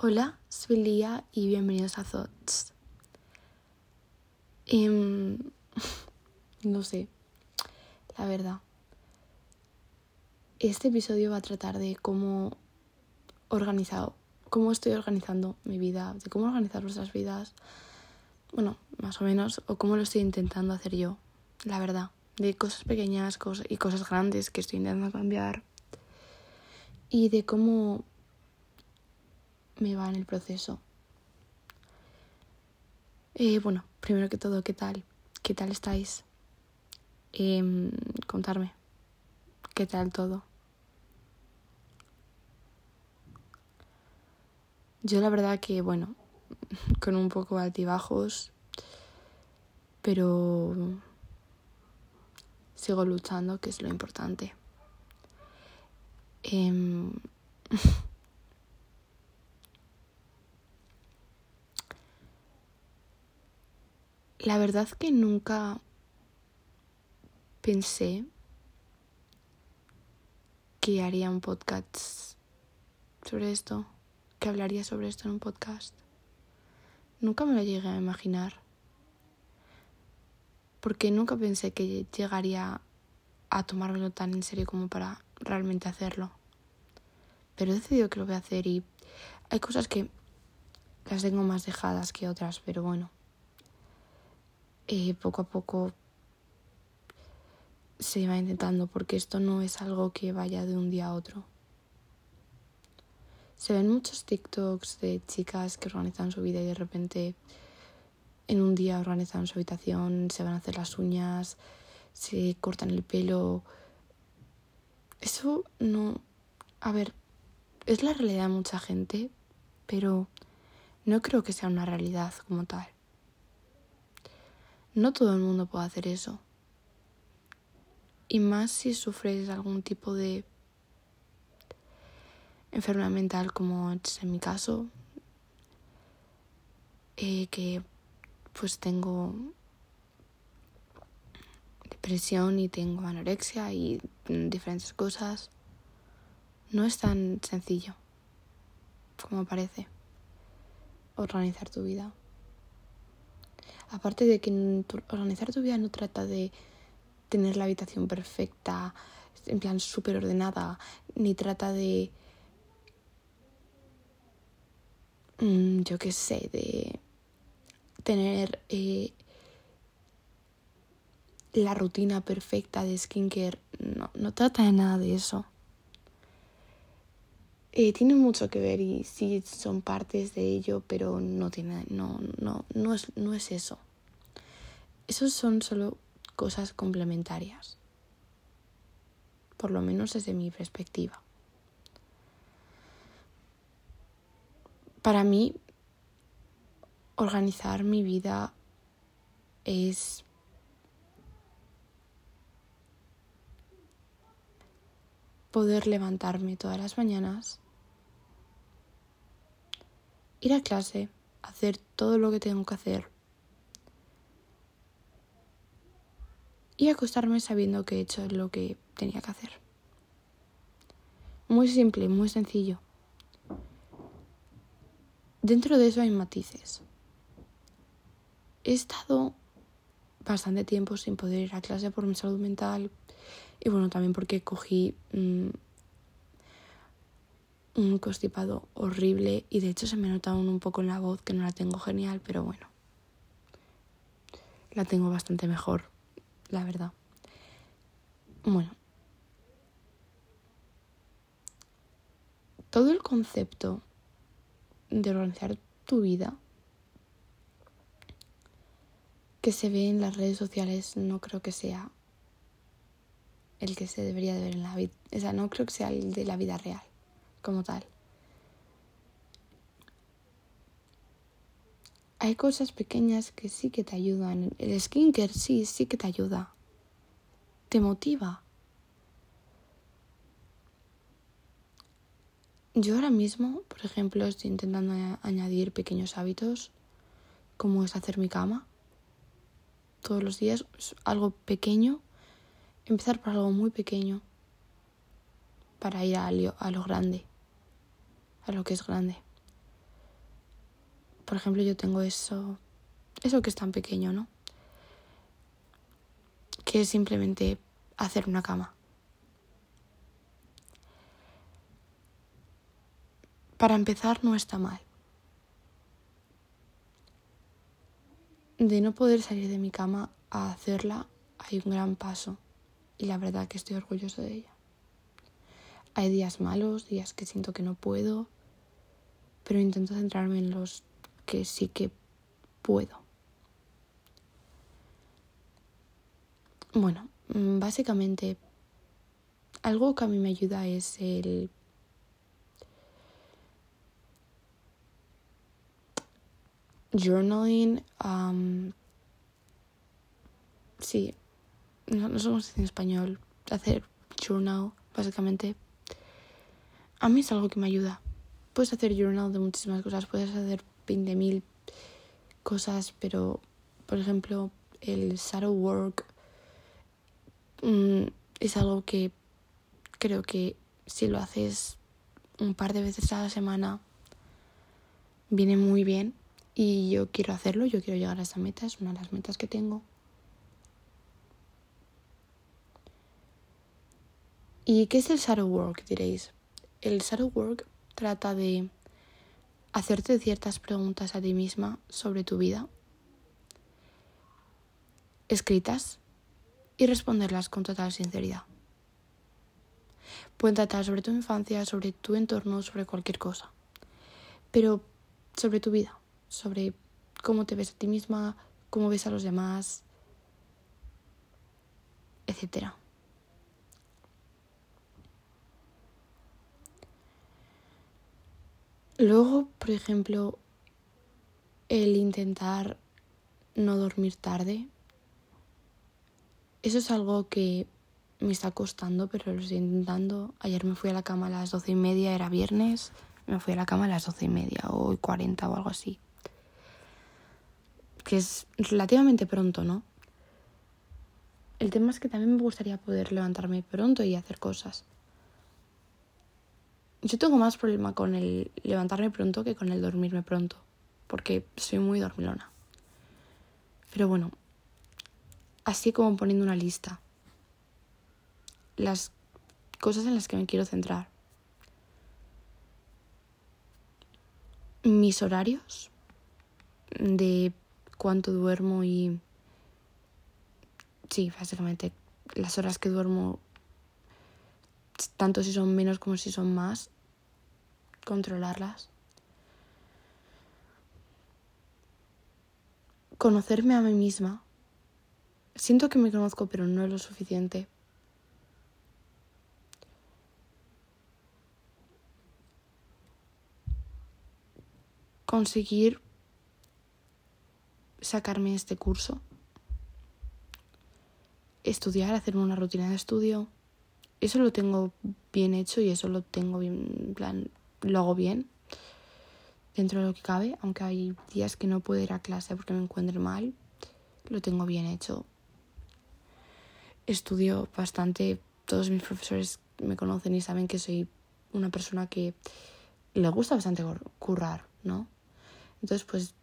Hola, soy Lía y bienvenidos a Thoughts. Em, no sé, la verdad. Este episodio va a tratar de cómo organizado, cómo estoy organizando mi vida, de cómo organizar nuestras vidas. Bueno, más o menos, o cómo lo estoy intentando hacer yo, la verdad. De cosas pequeñas y cosas grandes que estoy intentando cambiar. Y de cómo me va en el proceso. Eh, bueno, primero que todo, ¿qué tal? ¿Qué tal estáis? Eh, contarme. ¿Qué tal todo? Yo la verdad que, bueno, con un poco altibajos, pero sigo luchando, que es lo importante. Eh, La verdad que nunca pensé que haría un podcast sobre esto, que hablaría sobre esto en un podcast. Nunca me lo llegué a imaginar. Porque nunca pensé que llegaría a tomármelo tan en serio como para realmente hacerlo. Pero he decidido que lo voy a hacer y hay cosas que las tengo más dejadas que otras, pero bueno. Eh, poco a poco se va intentando porque esto no es algo que vaya de un día a otro. Se ven muchos TikToks de chicas que organizan su vida y de repente en un día organizan su habitación, se van a hacer las uñas, se cortan el pelo. Eso no... A ver, es la realidad de mucha gente, pero no creo que sea una realidad como tal. No todo el mundo puede hacer eso. Y más si sufres algún tipo de enfermedad mental como es en mi caso, eh, que pues tengo depresión y tengo anorexia y diferentes cosas. No es tan sencillo como parece organizar tu vida. Aparte de que organizar tu vida no trata de tener la habitación perfecta, en plan súper ordenada, ni trata de, mm, yo qué sé, de tener eh, la rutina perfecta de skincare. No, no trata de nada de eso. Eh, tiene mucho que ver y sí son partes de ello, pero no tiene, no, no, no es, no es eso. Esos son solo cosas complementarias. Por lo menos desde mi perspectiva. Para mí, organizar mi vida es poder levantarme todas las mañanas, ir a clase, hacer todo lo que tengo que hacer y acostarme sabiendo que he hecho lo que tenía que hacer. Muy simple, muy sencillo. Dentro de eso hay matices. He estado bastante tiempo sin poder ir a clase por mi salud mental, y bueno, también porque cogí mm, un constipado horrible y de hecho se me nota un poco en la voz que no la tengo genial, pero bueno, la tengo bastante mejor, la verdad. Bueno, todo el concepto de organizar tu vida que se ve en las redes sociales no creo que sea el que se debería de ver en la vida. O sea, no creo que sea el de la vida real, como tal. Hay cosas pequeñas que sí que te ayudan. El skincare sí, sí que te ayuda. Te motiva. Yo ahora mismo, por ejemplo, estoy intentando añadir pequeños hábitos, como es hacer mi cama. Todos los días, algo pequeño empezar por algo muy pequeño para ir a lo, a lo grande, a lo que es grande. por ejemplo, yo tengo eso, eso que es tan pequeño, ¿no? Que es simplemente hacer una cama. Para empezar, no está mal. De no poder salir de mi cama a hacerla, hay un gran paso. Y la verdad que estoy orgulloso de ella. Hay días malos, días que siento que no puedo, pero intento centrarme en los que sí que puedo. Bueno, básicamente algo que a mí me ayuda es el journaling. sí, no, no somos en español. Hacer journal, básicamente. A mí es algo que me ayuda. Puedes hacer journal de muchísimas cosas, puedes hacer 20.000 cosas, pero por ejemplo, el shadow work mm, es algo que creo que si lo haces un par de veces a la semana viene muy bien y yo quiero hacerlo, yo quiero llegar a esa meta, es una de las metas que tengo. ¿Y qué es el shadow work? Diréis. El shadow work trata de hacerte ciertas preguntas a ti misma sobre tu vida, escritas, y responderlas con total sinceridad. Pueden tratar sobre tu infancia, sobre tu entorno, sobre cualquier cosa, pero sobre tu vida sobre cómo te ves a ti misma, cómo ves a los demás, etc. Luego, por ejemplo, el intentar no dormir tarde. Eso es algo que me está costando, pero lo estoy intentando. Ayer me fui a la cama a las doce y media, era viernes. Me fui a la cama a las doce y media, o cuarenta o algo así que es relativamente pronto, ¿no? El tema es que también me gustaría poder levantarme pronto y hacer cosas. Yo tengo más problema con el levantarme pronto que con el dormirme pronto, porque soy muy dormilona. Pero bueno, así como poniendo una lista, las cosas en las que me quiero centrar. Mis horarios de cuánto duermo y... Sí, básicamente las horas que duermo, tanto si son menos como si son más, controlarlas. Conocerme a mí misma. Siento que me conozco, pero no es lo suficiente. Conseguir sacarme este curso, estudiar, hacerme una rutina de estudio. Eso lo tengo bien hecho y eso lo tengo bien, plan, lo hago bien dentro de lo que cabe, aunque hay días que no puedo ir a clase porque me encuentro mal, lo tengo bien hecho. Estudio bastante, todos mis profesores me conocen y saben que soy una persona que le gusta bastante currar, ¿no? Entonces, pues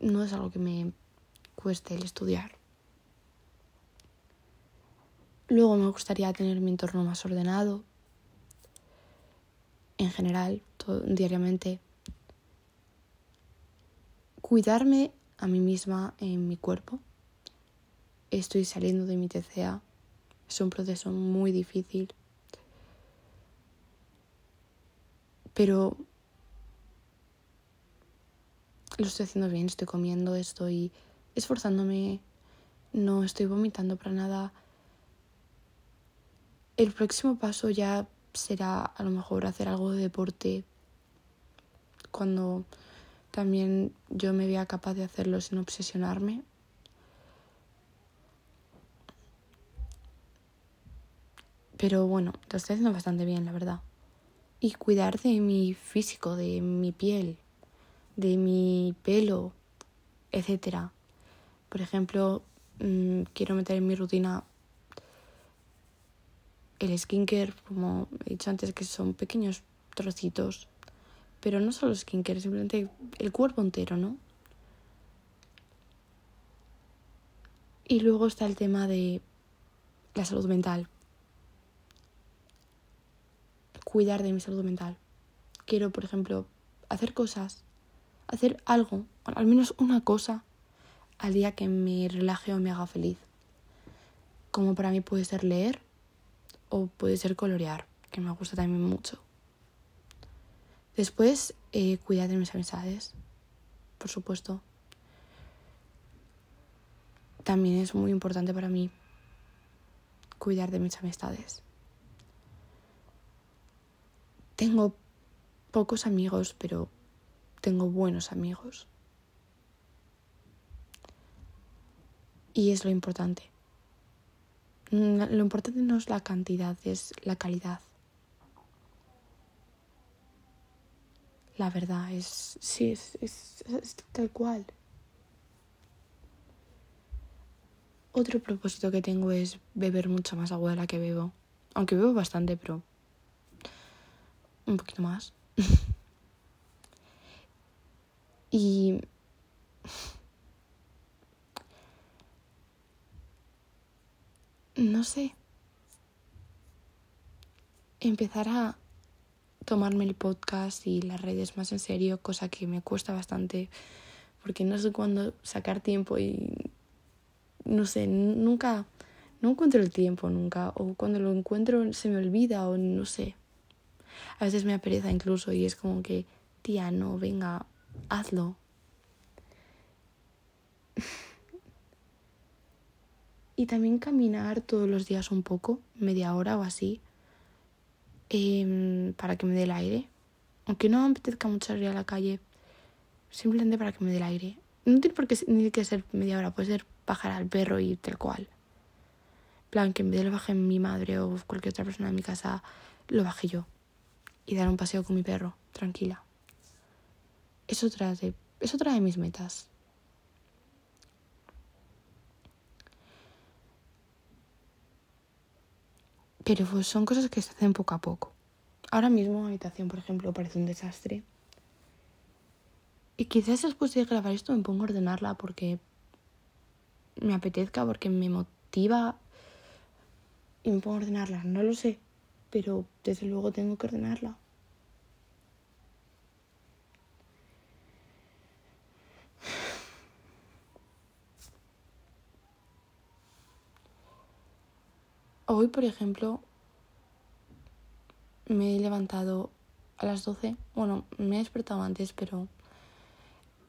no es algo que me cueste el estudiar. Luego me gustaría tener mi entorno más ordenado, en general, diariamente. Cuidarme a mí misma en mi cuerpo. Estoy saliendo de mi TCA. Es un proceso muy difícil. Pero lo estoy haciendo bien, estoy comiendo, estoy esforzándome, no estoy vomitando para nada. El próximo paso ya será a lo mejor hacer algo de deporte cuando también yo me vea capaz de hacerlo sin obsesionarme. Pero bueno, lo estoy haciendo bastante bien, la verdad. Y cuidar de mi físico, de mi piel, de mi pelo, etcétera. Por ejemplo, mm, quiero meter en mi rutina el skincare, como he dicho antes, que son pequeños trocitos, pero no solo skincare, simplemente el cuerpo entero, ¿no? Y luego está el tema de la salud mental. Cuidar de mi salud mental. Quiero, por ejemplo, hacer cosas, hacer algo, al menos una cosa al día que me relaje o me haga feliz. Como para mí puede ser leer o puede ser colorear, que me gusta también mucho. Después, eh, cuidar de mis amistades, por supuesto. También es muy importante para mí cuidar de mis amistades. Tengo pocos amigos, pero tengo buenos amigos. Y es lo importante. Lo importante no es la cantidad, es la calidad. La verdad es, sí, es, es, tal cual. Otro propósito que tengo es beber mucha más agua de la que bebo. Aunque bebo bastante, pero un poquito más. y no sé, empezar a tomarme el podcast y las redes más en serio, cosa que me cuesta bastante porque no sé cuándo sacar tiempo y no sé, nunca, no encuentro el tiempo nunca o cuando lo encuentro se me olvida o no sé. A veces me apereza incluso y es como que, tía, no, venga, hazlo. y también caminar todos los días un poco, media hora o así, Em, para que me dé el aire. Aunque no me apetezca mucho salir a la calle, simplemente para que me dé el aire. No tiene por qué ni que ser media hora, puede ser bajar al perro y tal cual. plan, que en vez de lo baje mi madre o cualquier otra persona en mi casa, lo baje yo. Y dar un paseo con mi perro, tranquila. Es otra de, es otra de mis metas. Pero pues son cosas que se hacen poco a poco. Ahora mismo mi habitación, por ejemplo, parece un desastre. Y quizás después de grabar esto me pongo a ordenarla porque me apetezca, porque me motiva y me pongo a ordenarla. No lo sé, pero desde luego tengo que ordenarla. Hoy, por ejemplo, me he levantado a las 12. Bueno, me he despertado antes, pero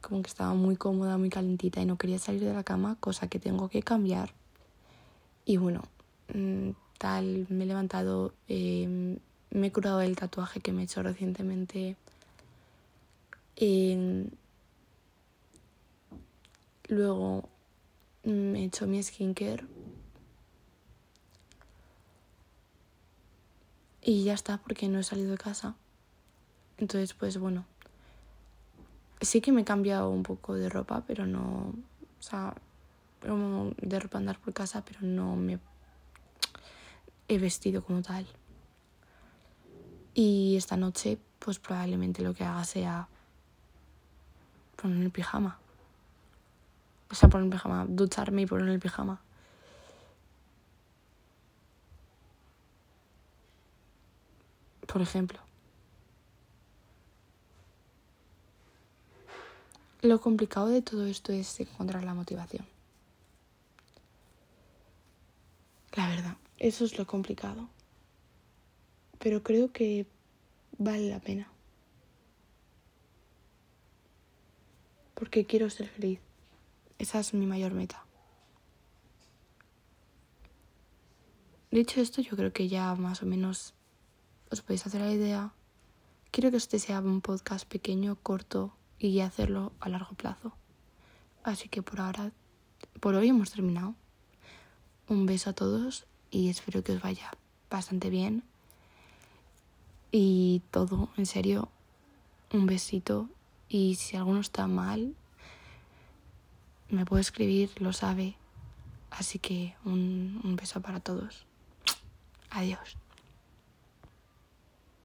como que estaba muy cómoda, muy calentita y no quería salir de la cama, cosa que tengo que cambiar. Y bueno, mm, tal, me he levantado, em, me he curado el tatuaje que me he hecho recientemente. Em, luego me he hecho mi skincare Y ya está, porque no he salido de casa. Entonces, pues bueno. Sí que me he cambiado un poco de ropa, pero no. O sea, de ropa andar por casa, pero no me he vestido como tal. Y esta noche, pues probablemente lo que haga sea poner el pijama. O sea, poner el pijama, ducharme y poner el pijama. Por ejemplo. Lo complicado de todo esto es encontrar la motivación. La verdad, eso es lo complicado. Pero creo que vale la pena. Porque quiero ser feliz. Esa es mi mayor meta. Dicho esto, yo creo que ya más o menos os podéis hacer la idea. Quiero que este sea un podcast pequeño, corto y hacerlo a largo plazo. Así que por ahora, por hoy hemos terminado. Un beso a todos y espero que os vaya bastante bien. Y todo, en serio, un besito. Y si alguno está mal, me puede escribir, lo sabe. Así que un, un beso para todos. Adiós.